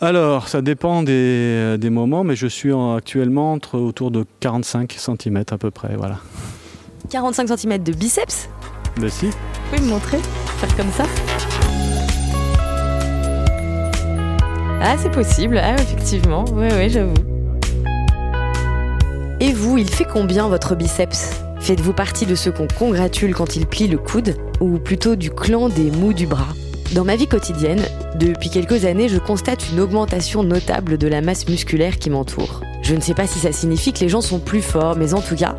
Alors, ça dépend des, des moments, mais je suis en- actuellement entre, autour de 45 cm à peu près, voilà. 45 cm de biceps? Mais si, Vous pouvez me montrer Faire comme ça? Ah, c'est possible. Ah, effectivement. Oui, oui, j'avoue. Et vous, il fait combien votre biceps? Faites-vous partie de ceux qu'on congratule quand ils plient le coude ou plutôt du clan des mous du bras? Dans ma vie quotidienne, depuis quelques années, je constate une augmentation notable de la masse musculaire qui m'entoure. Je ne sais pas si ça signifie que les gens sont plus forts, mais en tout cas,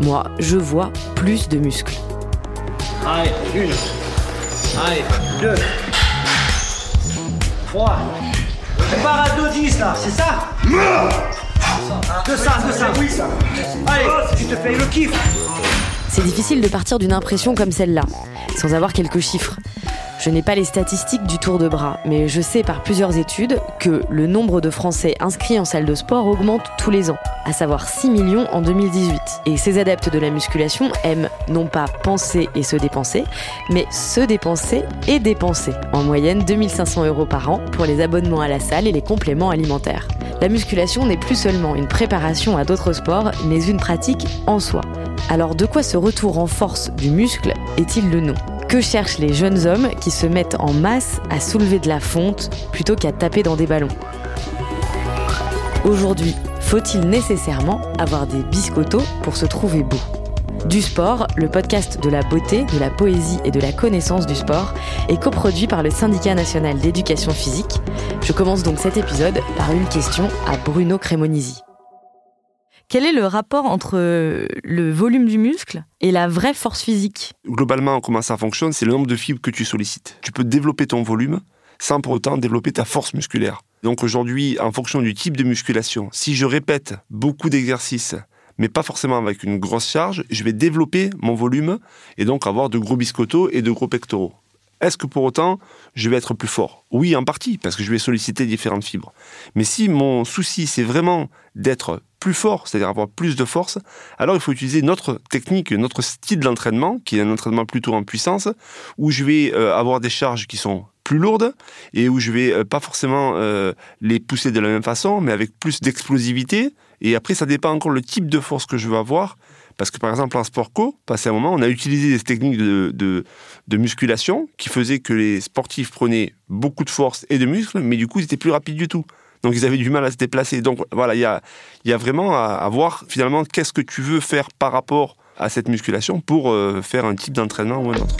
moi, je vois plus de muscles. Allez, une. Allez, deux. Trois. On part à 2-10 là, c'est ça? Que ça, que ça, oui ça. Allez, tu te fais le kiff. C'est difficile de partir d'une impression comme celle-là, sans avoir quelques chiffres. Je n'ai pas les statistiques du tour de bras, mais je sais par plusieurs études que le nombre de Français inscrits en salle de sport augmente tous les ans, à savoir 6 millions en 2018. Et ces adeptes de la musculation aiment non pas penser et se dépenser, mais se dépenser et dépenser. En moyenne 2500 euros par an pour les abonnements à la salle et les compléments alimentaires. La musculation n'est plus seulement une préparation à d'autres sports, mais une pratique en soi. Alors de quoi ce retour en force du muscle est-il le nom? Que cherchent les jeunes hommes qui se mettent en masse à soulever de la fonte plutôt qu'à taper dans des ballons Aujourd'hui, faut-il nécessairement avoir des biscottos pour se trouver beau du sport, le podcast de la beauté, de la poésie et de la connaissance du sport est coproduit par le Syndicat national d'éducation physique. Je commence donc cet épisode par une question à Bruno Cremonisi. Quel est le rapport entre le volume du muscle et la vraie force physique? Globalement, comment ça fonctionne C'est le nombre de fibres que tu sollicites. Tu peux développer ton volume sans pour autant développer ta force musculaire. Donc aujourd'hui, en fonction du type de musculation, si je répète beaucoup d'exercices, mais pas forcément avec une grosse charge, je vais développer mon volume et donc avoir de gros biscottos et de gros pectoraux. Est-ce que pour autant, je vais être plus fort? Oui, en partie, parce que je vais solliciter différentes fibres. Mais si mon souci, c'est vraiment d'être plus fort, c'est-à-dire avoir plus de force, alors il faut utiliser notre technique, notre style d'entraînement, qui est un entraînement plutôt en puissance, où je vais euh, avoir des charges qui sont plus lourdes et où je vais euh, pas forcément euh, les pousser de la même façon, mais avec plus d'explosivité. Et après, ça dépend encore le type de force que je veux avoir. Parce que par exemple en sport co, passé un moment, on a utilisé des techniques de, de, de, musculation qui faisaient que les sportifs prenaient beaucoup de force et de muscles, mais du coup ils étaient plus rapides du tout. Donc ils avaient du mal à se déplacer. Donc voilà, il y a, y a vraiment à, voir finalement qu'est-ce que tu veux faire par rapport à cette musculation pour euh, faire un type d'entraînement ou un autre.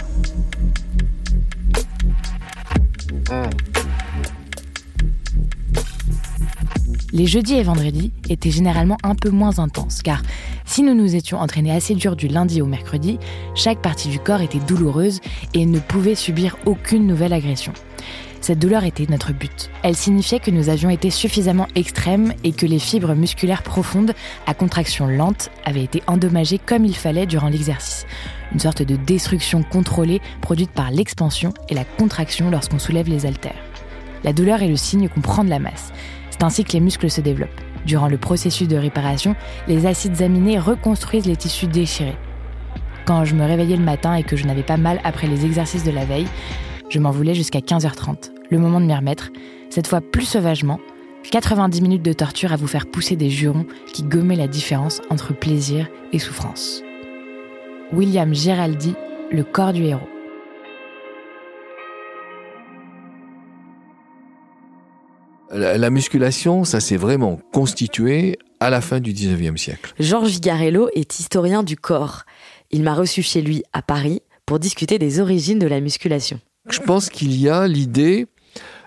Les jeudis et vendredis étaient généralement un peu moins intenses, car si nous nous étions entraînés assez dur du lundi au mercredi, chaque partie du corps était douloureuse et ne pouvait subir aucune nouvelle agression. Cette douleur était notre but. Elle signifiait que nous avions été suffisamment extrêmes et que les fibres musculaires profondes, à contraction lente, avaient été endommagées comme il fallait durant l'exercice. Une sorte de destruction contrôlée produite par l'expansion et la contraction lorsqu'on soulève les haltères. La douleur est le signe qu'on prend de la masse. C'est ainsi que les muscles se développent. Durant le processus de réparation, les acides aminés reconstruisent les tissus déchirés. Quand je me réveillais le matin et que je n'avais pas mal après les exercices de la veille, je m'en voulais jusqu'à 15h30, le moment de m'y remettre, cette fois plus sauvagement, 90 minutes de torture à vous faire pousser des jurons qui gommaient la différence entre plaisir et souffrance. William Giraldi, Le corps du héros. La, la musculation, ça s'est vraiment constitué à la fin du 19e siècle. Georges Vigarello est historien du corps. Il m'a reçu chez lui à Paris pour discuter des origines de la musculation. Je pense qu'il y a l'idée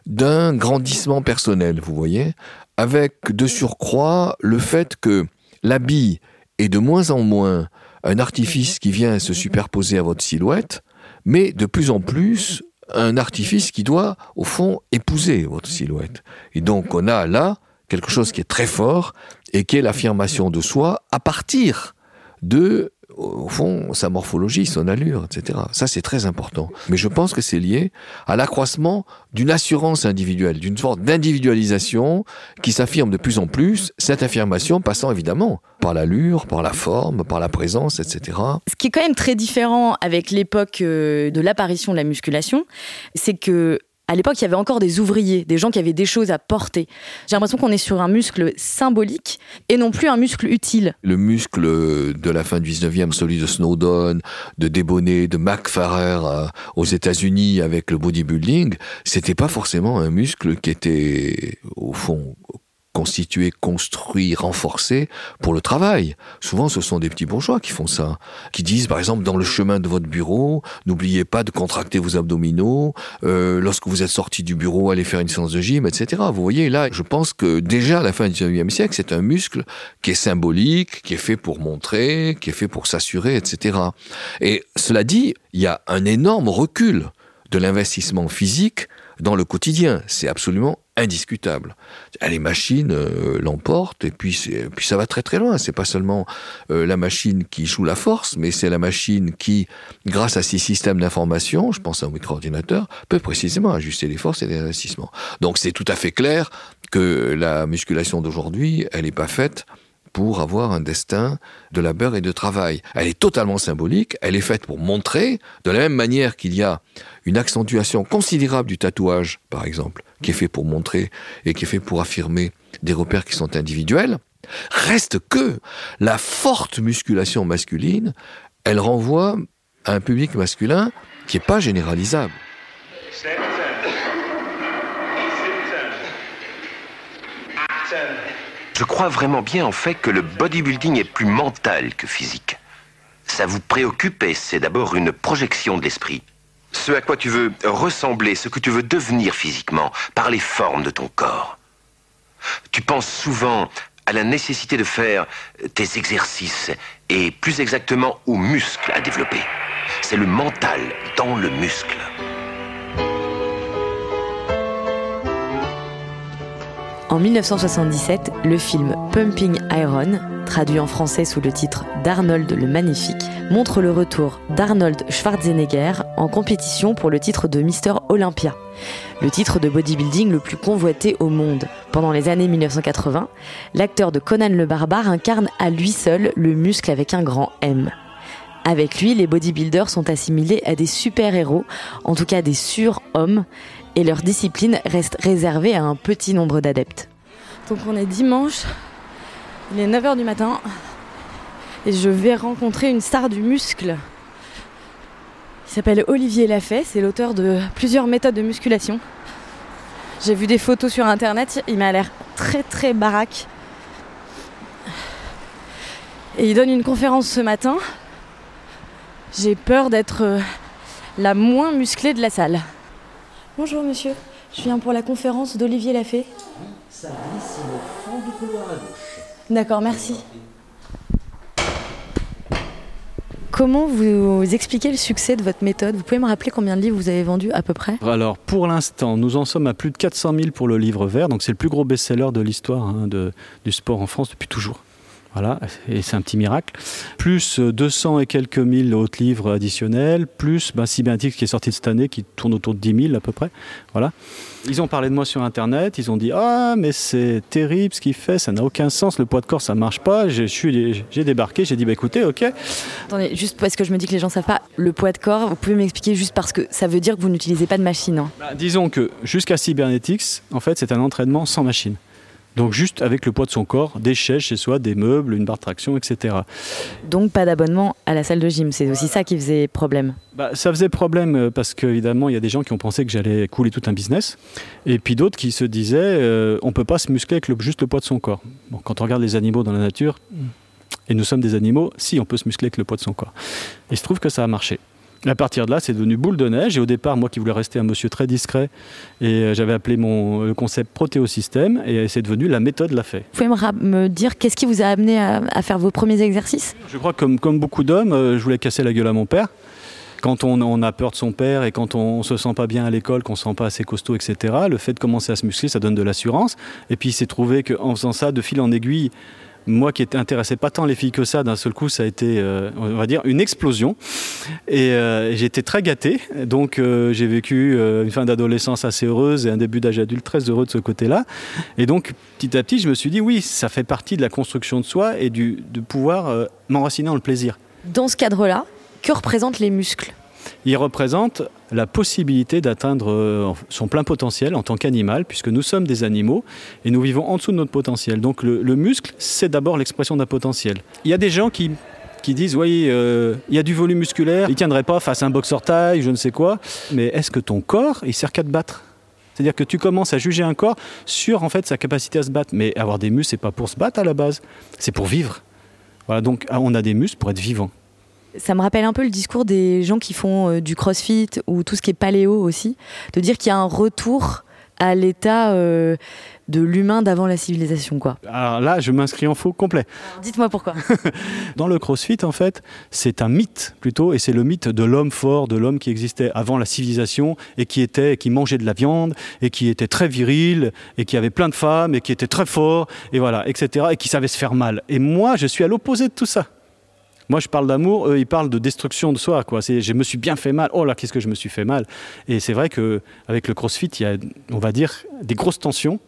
d'un grandissement personnel, vous voyez, avec de surcroît le fait que l'habit est de moins en moins un artifice qui vient se superposer à votre silhouette, mais de plus en plus un artifice qui doit, au fond, épouser votre silhouette. Et donc on a là quelque chose qui est très fort et qui est l'affirmation de soi à partir de au fond, sa morphologie, son allure, etc. Ça, c'est très important. Mais je pense que c'est lié à l'accroissement d'une assurance individuelle, d'une sorte d'individualisation qui s'affirme de plus en plus, cette affirmation passant évidemment par l'allure, par la forme, par la présence, etc. Ce qui est quand même très différent avec l'époque de l'apparition de la musculation, c'est que À l'époque, il y avait encore des ouvriers, des gens qui avaient des choses à porter. J'ai l'impression qu'on est sur un muscle symbolique et non plus un muscle utile. Le muscle de la fin du 19e, celui de Snowden, de Debonnet, de McFarrer euh, aux États-Unis avec le bodybuilding, c'était pas forcément un muscle qui était, au fond, constitué, construit, renforcé pour le travail. Souvent, ce sont des petits bourgeois qui font ça, qui disent, par exemple, dans le chemin de votre bureau, n'oubliez pas de contracter vos abdominaux. Euh, lorsque vous êtes sorti du bureau, allez faire une séance de gym, etc. Vous voyez, là, je pense que déjà à la fin du 19e siècle, c'est un muscle qui est symbolique, qui est fait pour montrer, qui est fait pour s'assurer, etc. Et cela dit, il y a un énorme recul de l'investissement physique dans le quotidien. C'est absolument indiscutable. Les machines euh, l'emportent et puis, puis ça va très très loin. C'est pas seulement euh, la machine qui joue la force, mais c'est la machine qui, grâce à ses systèmes d'information, je pense à un micro-ordinateur, peut précisément ajuster les forces et les investissements. Donc c'est tout à fait clair que la musculation d'aujourd'hui, elle n'est pas faite pour avoir un destin de labeur et de travail. Elle est totalement symbolique, elle est faite pour montrer, de la même manière qu'il y a une accentuation considérable du tatouage, par exemple, qui est fait pour montrer et qui est fait pour affirmer des repères qui sont individuels, reste que la forte musculation masculine, elle renvoie à un public masculin qui n'est pas généralisable. Je crois vraiment bien en fait que le bodybuilding est plus mental que physique. Ça vous préoccupe et c'est d'abord une projection de l'esprit. Ce à quoi tu veux ressembler, ce que tu veux devenir physiquement, par les formes de ton corps. Tu penses souvent à la nécessité de faire tes exercices et plus exactement aux muscles à développer. C'est le mental dans le muscle. En 1977, le film Pumping Iron, traduit en français sous le titre d'Arnold le Magnifique, montre le retour d'Arnold Schwarzenegger en compétition pour le titre de Mister Olympia, le titre de bodybuilding le plus convoité au monde. Pendant les années 1980, l'acteur de Conan le Barbare incarne à lui seul le muscle avec un grand M. Avec lui, les bodybuilders sont assimilés à des super-héros, en tout cas des sur-hommes, et leur discipline reste réservée à un petit nombre d'adeptes. Donc on est dimanche, il est 9h du matin et je vais rencontrer une star du muscle. Il s'appelle Olivier Lafay, c'est l'auteur de plusieurs méthodes de musculation. J'ai vu des photos sur internet, il m'a l'air très très baraque. Et il donne une conférence ce matin. J'ai peur d'être euh, la moins musclée de la salle. Bonjour monsieur, je viens pour la conférence d'Olivier Lafay. Ça ici au fond du couloir à gauche. D'accord, merci. Comment vous expliquez le succès de votre méthode? Vous pouvez me rappeler combien de livres vous avez vendus à peu près? Alors pour l'instant, nous en sommes à plus de 400 000 pour le livre vert, donc c'est le plus gros best-seller de l'histoire hein, du sport en France depuis toujours. Voilà, et c'est un petit miracle. Plus 200 et quelques mille autres livres additionnels, plus ben, Cybernetics qui est sorti cette année, qui tourne autour de 10 000 à peu près. Voilà. Ils ont parlé de moi sur Internet, ils ont dit Ah, mais c'est terrible ce qu'il fait, ça n'a aucun sens, le poids de corps ça marche pas. J'ai débarqué, j'ai dit Bah écoutez, ok. Attendez, juste parce que je me dis que les gens savent pas, le poids de corps, vous pouvez m'expliquer juste parce que ça veut dire que vous n'utilisez pas de machine. Hein? Bah, disons que jusqu'à Cybernetics, en fait, c'est un entraînement sans machine. Donc juste avec le poids de son corps, des chaises chez soi, des meubles, une barre de traction, etc. Donc pas d'abonnement à la salle de gym, c'est aussi ça qui faisait problème bah, Ça faisait problème euh, parce qu'évidemment il y a des gens qui ont pensé que j'allais couler tout un business, et puis d'autres qui se disaient euh, on ne peut pas se muscler avec juste le poids de son corps. Bon, quand on regarde les animaux dans la nature, et nous sommes des animaux, si on peut se muscler avec le poids de son corps. Et il se trouve que ça a marché. À partir de là, c'est devenu boule de neige. Et au départ, moi qui voulais rester un monsieur très discret, et euh, j'avais appelé mon le concept protéosystème, et c'est devenu la méthode l'a fait. Vous pouvez me, dire qu'est-ce qui vous a amené à, faire vos premiers exercices? Je crois que comme, comme beaucoup d'hommes, euh, je voulais casser la gueule à mon père. Quand on, a peur de son père et quand on, ne se sent pas bien à l'école, qu'on se sent pas assez costaud, etc., le fait de commencer à se muscler, ça donne de l'assurance. Et puis il s'est trouvé qu'en faisant ça, de fil en aiguille, moi qui étais intéressé pas tant les filles que ça, d'un seul coup, ça a été, euh, on va dire, une explosion. Et euh, j'ai été très gâté. Donc euh, j'ai vécu une fin d'adolescence assez heureuse et un début d'âge adulte très heureux de ce côté-là. Et donc petit à petit, je me suis dit, oui, ça fait partie de la construction de soi et du, de pouvoir m'enraciner dans le plaisir. Dans ce cadre-là, que représentent les muscles? Ils représentent la possibilité d'atteindre euh, son plein potentiel en tant qu'animal, puisque nous sommes des animaux et nous vivons en dessous de notre potentiel. Donc le, le muscle, c'est d'abord l'expression d'un potentiel. Il y a des gens qui, qui disent, oui, euh, il y a du volume musculaire, il tiendrait pas face à un boxeur taille, je ne sais quoi, mais est-ce que ton corps, il sert qu'à te battre? C'est-à-dire que tu commences à juger un corps sur en fait sa capacité à se battre. Mais avoir des muscles, c'est pas pour se battre à la base, c'est pour vivre. Voilà, donc ah, on a des muscles pour être vivant. Ça me rappelle un peu le discours des gens qui font euh, du crossfit ou tout ce qui est paléo aussi, de dire qu'il y a un retour à l'état euh, de l'humain d'avant la civilisation, quoi. Alors là, je m'inscris en faux complet. Dites-moi pourquoi. Dans le crossfit, en fait, c'est un mythe plutôt, et c'est le mythe de l'homme fort, de l'homme qui existait avant la civilisation et qui était, qui mangeait de la viande et qui était très viril et qui avait plein de femmes et qui était très fort et voilà, etc. et qui savait se faire mal. Et moi, je suis à l'opposé de tout ça. Moi, je parle d'amour, eux, ils parlent de destruction de soi. Quoi. Je me suis bien fait mal. Oh là, qu'est-ce que je me suis fait mal. Et c'est vrai qu'avec le crossfit, il y a, on va dire, des grosses tensions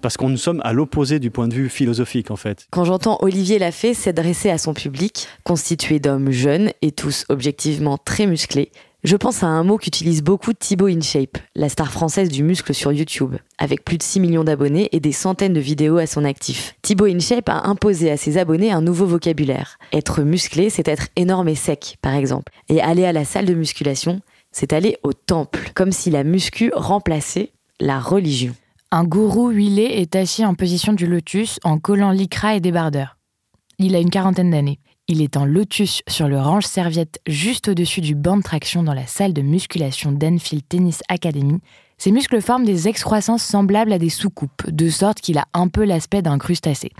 parce qu'on nous sommes à l'opposé du point de vue philosophique en fait. Quand j'entends Olivier Lafay s'adresser à son public, constitué d'hommes jeunes et tous objectivement très musclés, je pense à un mot qu'utilise beaucoup Thibaut InShape, la star française du muscle sur YouTube, avec plus de 6 millions d'abonnés et des centaines de vidéos à son actif. Thibaut InShape a imposé à ses abonnés un nouveau vocabulaire. Être musclé, c'est être énorme et sec, par exemple. Et aller à la salle de musculation, c'est aller au temple, comme si la muscu remplaçait la religion. Un gourou huilé est assis en position du lotus en collant lycra et débardeur. Il a une quarantaine d'années. Il est en lotus sur le range serviette juste au-dessus du banc de traction dans la salle de musculation d'Enfield Tennis Academy. Ses muscles forment des excroissances semblables à des soucoupes, de sorte qu'il a un peu l'aspect d'un crustacé.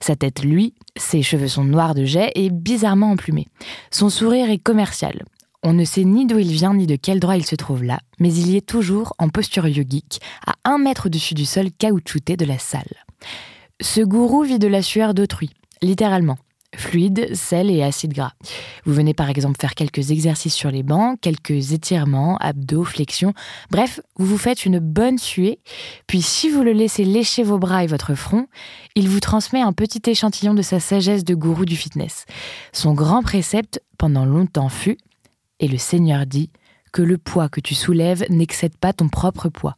Sa tête, lui, ses cheveux sont noirs de jet et bizarrement emplumés. Son sourire est commercial. On ne sait ni d'où il vient ni de quel droit il se trouve là, mais il y est toujours en posture yogique, à un mètre au-dessus du sol caoutchouté de la salle. Ce gourou vit de la sueur d'autrui, littéralement fluide, sel et acide gras. Vous venez par exemple faire quelques exercices sur les bancs, quelques étirements, abdos, flexions. Bref, vous vous faites une bonne suée, puis si vous le laissez lécher vos bras et votre front, il vous transmet un petit échantillon de sa sagesse de gourou du fitness. Son grand précepte, pendant longtemps fut, et le Seigneur dit, que le poids que tu soulèves n'excède pas ton propre poids.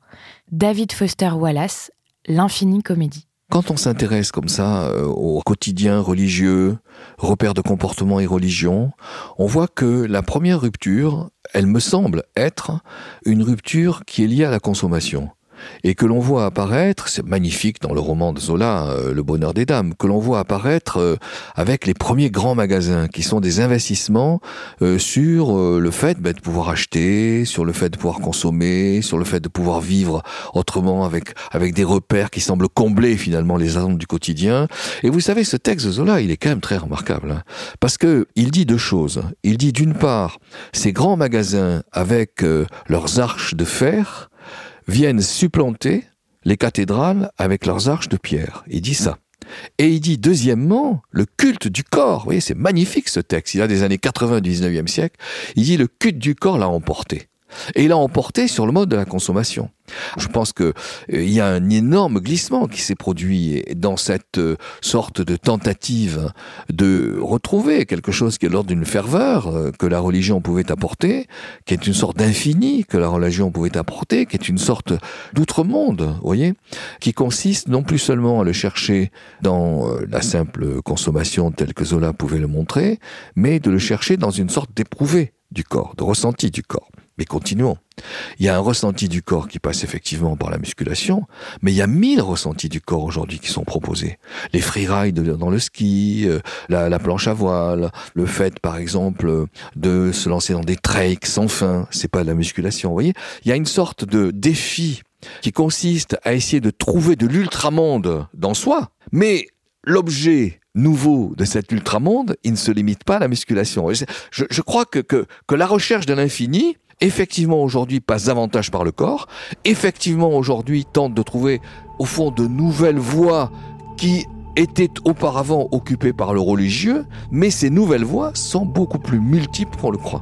David Foster Wallace, L'infinie comédie. Quand on s'intéresse comme ça euh, au quotidien religieux, repères de comportement et religion, on voit que la première rupture, elle me semble être une rupture qui est liée à la consommation et que l'on voit apparaître, c'est magnifique dans le roman de Zola, euh, Le bonheur des dames, que l'on voit apparaître euh, avec les premiers grands magasins, qui sont des investissements euh, sur le fait bah, de pouvoir acheter, sur le fait de pouvoir consommer, sur le fait de pouvoir vivre autrement avec avec des repères qui semblent combler finalement les attentes du quotidien. Et vous savez, ce texte de Zola, il est quand même très remarquable, hein, parce que il dit deux choses. Il dit d'une part, ces grands magasins avec leurs arches de fer, viennent supplanter les cathédrales avec leurs arches de pierre. Il dit ça. Et il dit deuxièmement, le culte du corps. Vous voyez, c'est magnifique ce texte. Il a des années 80 du 19e siècle. Il dit le culte du corps l'a emporté. Et il a emporté sur le mode de la consommation. Je pense que euh, il y a un énorme glissement qui s'est produit dans cette euh, sorte de tentative de retrouver quelque chose qui est l'ordre d'une ferveur euh, que la religion pouvait apporter, qui est une sorte d'infini que la religion pouvait apporter, qui est une sorte d'outre-monde, voyez, qui consiste non plus seulement à le chercher dans la simple consommation telle que Zola pouvait le montrer, mais de le chercher dans une sorte d'éprouvé du corps, de ressenti du corps. Mais continuons. Il y a un ressenti du corps qui passe effectivement par la musculation, mais il y a mille ressentis du corps aujourd'hui qui sont proposés. Les freerides dans le ski, euh, la, planche à voile, le fait par exemple de se lancer dans des treks sans fin, c'est pas de la musculation, vous voyez Il y a une sorte de défi qui consiste à essayer de trouver de l'ultramonde dans soi, mais l'objet nouveau de cet ultramonde, il ne se limite pas à la musculation. Je, crois que, que, que la recherche de l'infini, effectivement aujourd'hui passe davantage par le corps, effectivement aujourd'hui tente de trouver au fond de nouvelles voies qui étaient auparavant occupées par le religieux, mais ces nouvelles voies sont beaucoup plus multiples qu'on le croit.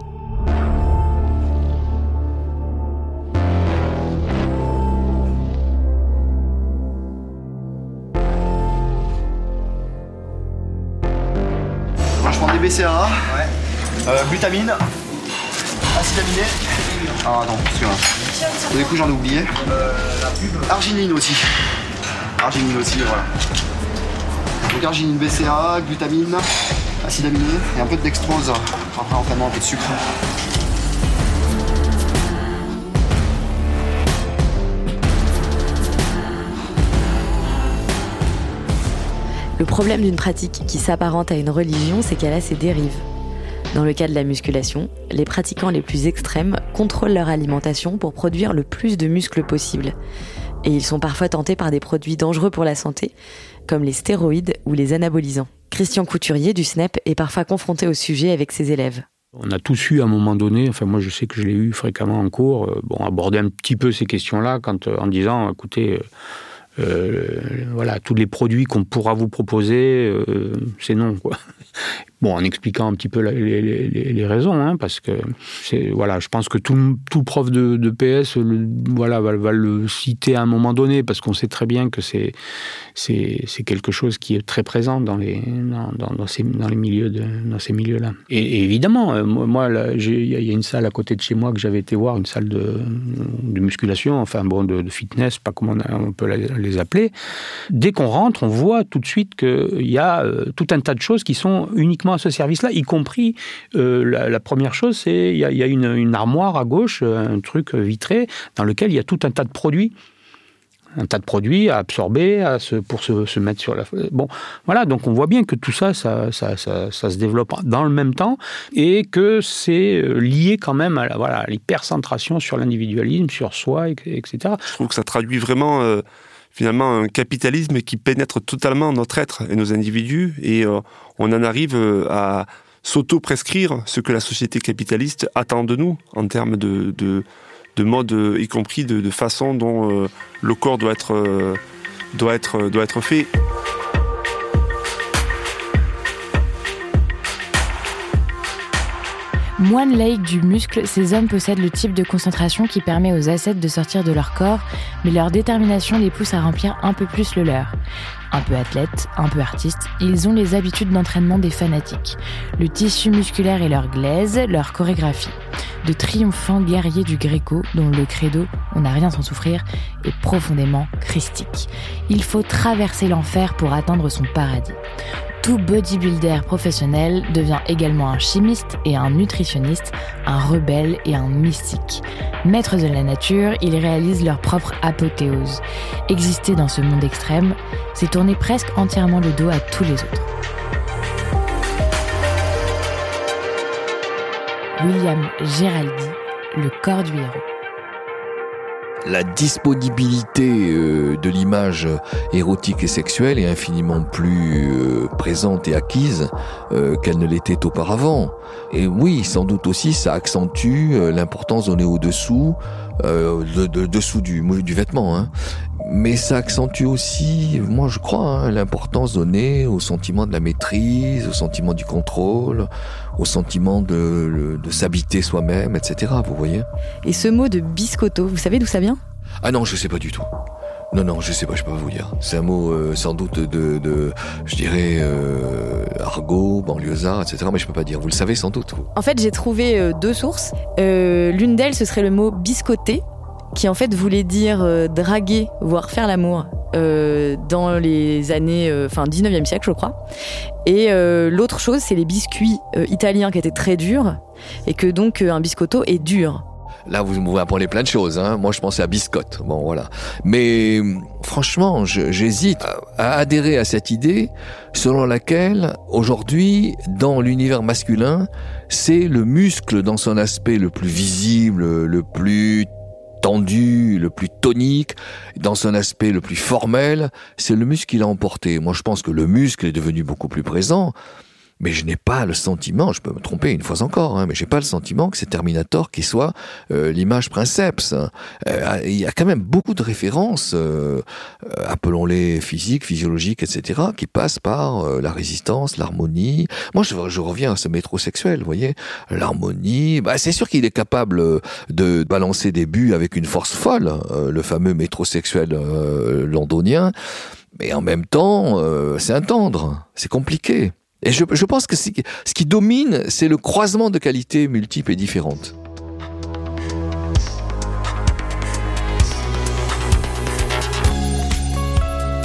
des BCAA, ouais. euh, glutamine, acide aminé, Ah non, celui-là. Du coup, j'en ai oublié. Arginine aussi. Arginine aussi, voilà. Donc arginine BCA, glutamine, acide aminé et un peu de dextrose. Après entraînement, un peu de sucre. Le problème d'une pratique qui s'apparente à une religion, c'est qu'elle a ses dérives. Dans le cas de la musculation, les pratiquants les plus extrêmes contrôlent leur alimentation pour produire le plus de muscles possible. Et ils sont parfois tentés par des produits dangereux pour la santé, comme les stéroïdes ou les anabolisants. Christian Couturier du SNEP est parfois confronté au sujet avec ses élèves. On a tous eu à un moment donné, enfin moi je sais que je l'ai eu fréquemment en cours, euh, aborder un petit peu ces questions-là quand euh, en disant écoutez euh, euh, voilà, tous les produits qu'on pourra vous proposer, c'est non. Quoi. Bon, en expliquant un petit peu les, raisons, hein, parce que voilà, je pense que tout, tout prof de, PS, voilà, va, le citer à un moment donné, parce qu'on sait très bien que c'est quelque chose qui est très présent dans les dans, dans, ces les milieux de, dans ces milieux-là. Et, évidemment, euh, moi, il y a une salle à côté de chez moi que j'avais été voir, une salle de, de musculation, enfin bon, de, de fitness, pas comment on, on peut les appeler. Dès qu'on rentre, on voit tout de suite qu'il y a euh, tout un tas de choses qui sont uniquement à ce service-là, y compris euh, la, première chose, c'est il y a, y a une, armoire à gauche, un truc vitré, dans lequel il y a tout un tas de produits un tas de produits à absorber à se, pour se, se, mettre sur la... Bon, voilà, donc on voit bien que tout ça ça, ça, ça, se développe dans le même temps et que c'est euh, lié quand même à voilà, l'hypercentration sur l'individualisme, sur soi, etc. Je trouve que ça traduit vraiment... Euh finalement un capitalisme qui pénètre totalement notre être et nos individus et euh, on en arrive euh, à s'auto-prescrire ce que la société capitaliste attend de nous en termes de, de, de mode, y compris de, façon dont euh, le corps doit être, doit être, doit être fait. Moine laïque du muscle, ces hommes possèdent le type de concentration qui permet aux ascètes de sortir de leur corps, mais leur détermination les pousse à remplir un peu plus le leur. Un peu athlètes, un peu artistes, ils ont les habitudes d'entraînement des fanatiques. Le tissu musculaire est leur glaise, leur chorégraphie. De triomphants guerriers du Gréco, dont le credo, on n'a rien sans souffrir, est profondément christique. Il faut traverser l'enfer pour atteindre son paradis. Tout bodybuilder professionnel devient également un chimiste et un nutritionniste, un rebelle et un mystique. Maîtres de la nature, ils réalisent leur propre apothéose. Exister dans ce monde extrême, c'est tourner presque entièrement le dos à tous les autres. William Géraldi, le corps du héros la disponibilité euh, de l'image érotique et sexuelle est infiniment plus euh, présente et acquise euh, qu'elle ne l'était auparavant. Et oui, sans doute aussi, ça accentue l'importance donnée au-dessous, de, de, dessous du, du vêtement. Hein. Mais ça accentue aussi, moi je crois, hein, l'importance donnée au sentiment de la maîtrise, au sentiment du contrôle, au sentiment de, de s'habiter soi-même, etc. Vous voyez Et ce mot de biscotto, vous savez d'où ça vient? Ah non, je sais pas du tout. Non, non, je sais pas, je peux pas vous dire. C'est un mot euh, sans doute de, de je dirais, euh, argot, banlieusard, etc. Mais je peux pas dire. Vous le savez sans doute. Vous. En fait, j'ai trouvé euh, deux sources. Euh, L'une d'elles, ce serait le mot biscotter, qui en fait voulait dire euh, draguer, voire faire l'amour. Euh, dans les années, euh, enfin 19e siècle, je crois. Et l'autre chose, c'est les biscuits italiens qui étaient très durs, et que donc un biscotto est dur. Là, vous m'avez apprenez plein de choses. Hein. Moi, je pensais à biscotte. Bon, voilà. Mais franchement, j'hésite à adhérer à cette idée selon laquelle, aujourd'hui, dans l'univers masculin, c'est le muscle dans son aspect le plus visible, le plus tendu, le plus tonique, dans son aspect le plus formel, c'est le muscle qui l'a emporté. Moi, je pense que le muscle est devenu beaucoup plus présent mais je n'ai pas le sentiment, je peux me tromper une fois encore, hein, mais j'ai pas le sentiment que c'est Terminator qui soit euh, l'image princeps. Euh, il y a quand même beaucoup de références, euh, appelons-les physiques, physiologiques, etc., qui passent par euh, la résistance, l'harmonie. Moi, je, reviens à ce métrosexuel, vous voyez, l'harmonie. Bah, c'est sûr qu'il est capable de balancer des buts avec une force folle, euh, le fameux métrosexuel euh, londonien. Mais en même temps, c'est un tendre, c'est compliqué. Et je, pense que ce qui domine, c'est le croisement de qualités multiples et différentes.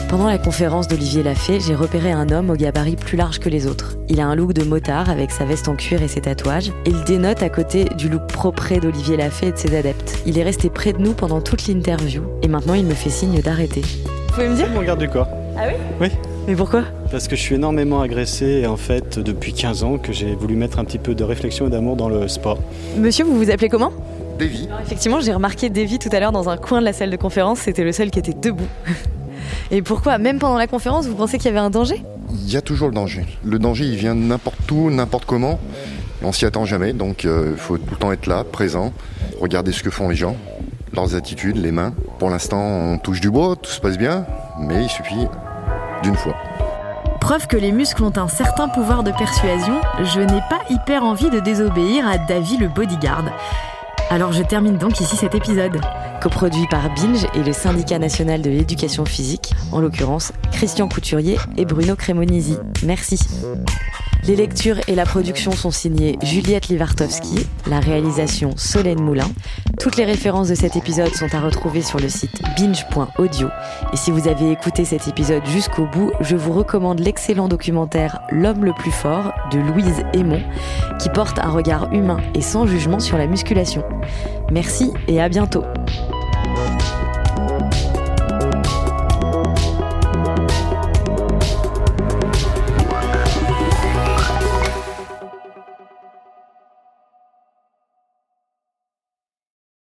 Pendant la conférence d'Olivier Lafay, j'ai repéré un homme au gabarit plus large que les autres. Il a un look de motard avec sa veste en cuir et ses tatouages. Il dénote à côté du look propre d'Olivier Lafay et de ses adeptes. Il est resté près de nous pendant toute l'interview et maintenant il me fait signe d'arrêter. Vous pouvez me dire? Vous me regardez quoi? Ah oui? Oui. Mais pourquoi Parce que je suis énormément agressé et en fait, depuis 15 ans, que j'ai voulu mettre un petit peu de réflexion et d'amour dans le sport. Monsieur, vous vous appelez comment Davy. Effectivement, j'ai remarqué Davy tout à l'heure dans un coin de la salle de conférence. C'était le seul qui était debout. Et pourquoi Même pendant la conférence, vous pensez qu'il y avait un danger? Il y a toujours le danger. Le danger, il vient n'importe où, n'importe comment. On s'y attend jamais, donc il euh, faut tout le temps être là, présent, regarder ce que font les gens, leurs attitudes, les mains. Pour l'instant, on touche du bois, tout se passe bien, mais il suffit d'une fois. Preuve que les muscles ont un certain pouvoir de persuasion, je n'ai pas hyper envie de désobéir à Davy le bodyguard. Alors je termine donc ici cet épisode. Coproduit par Binge et le syndicat national de l'éducation physique, en l'occurrence Christian Couturier et Bruno Cremonisi. Merci. Les lectures et la production sont signées Juliette Livartowski, la réalisation Solène Moulin. Toutes les références de cet épisode sont à retrouver sur le site binge.audio. Et si vous avez écouté cet épisode jusqu'au bout, je vous recommande l'excellent documentaire L'homme le plus fort de Louise Aymon, qui porte un regard humain et sans jugement sur la musculation. Merci et à bientôt.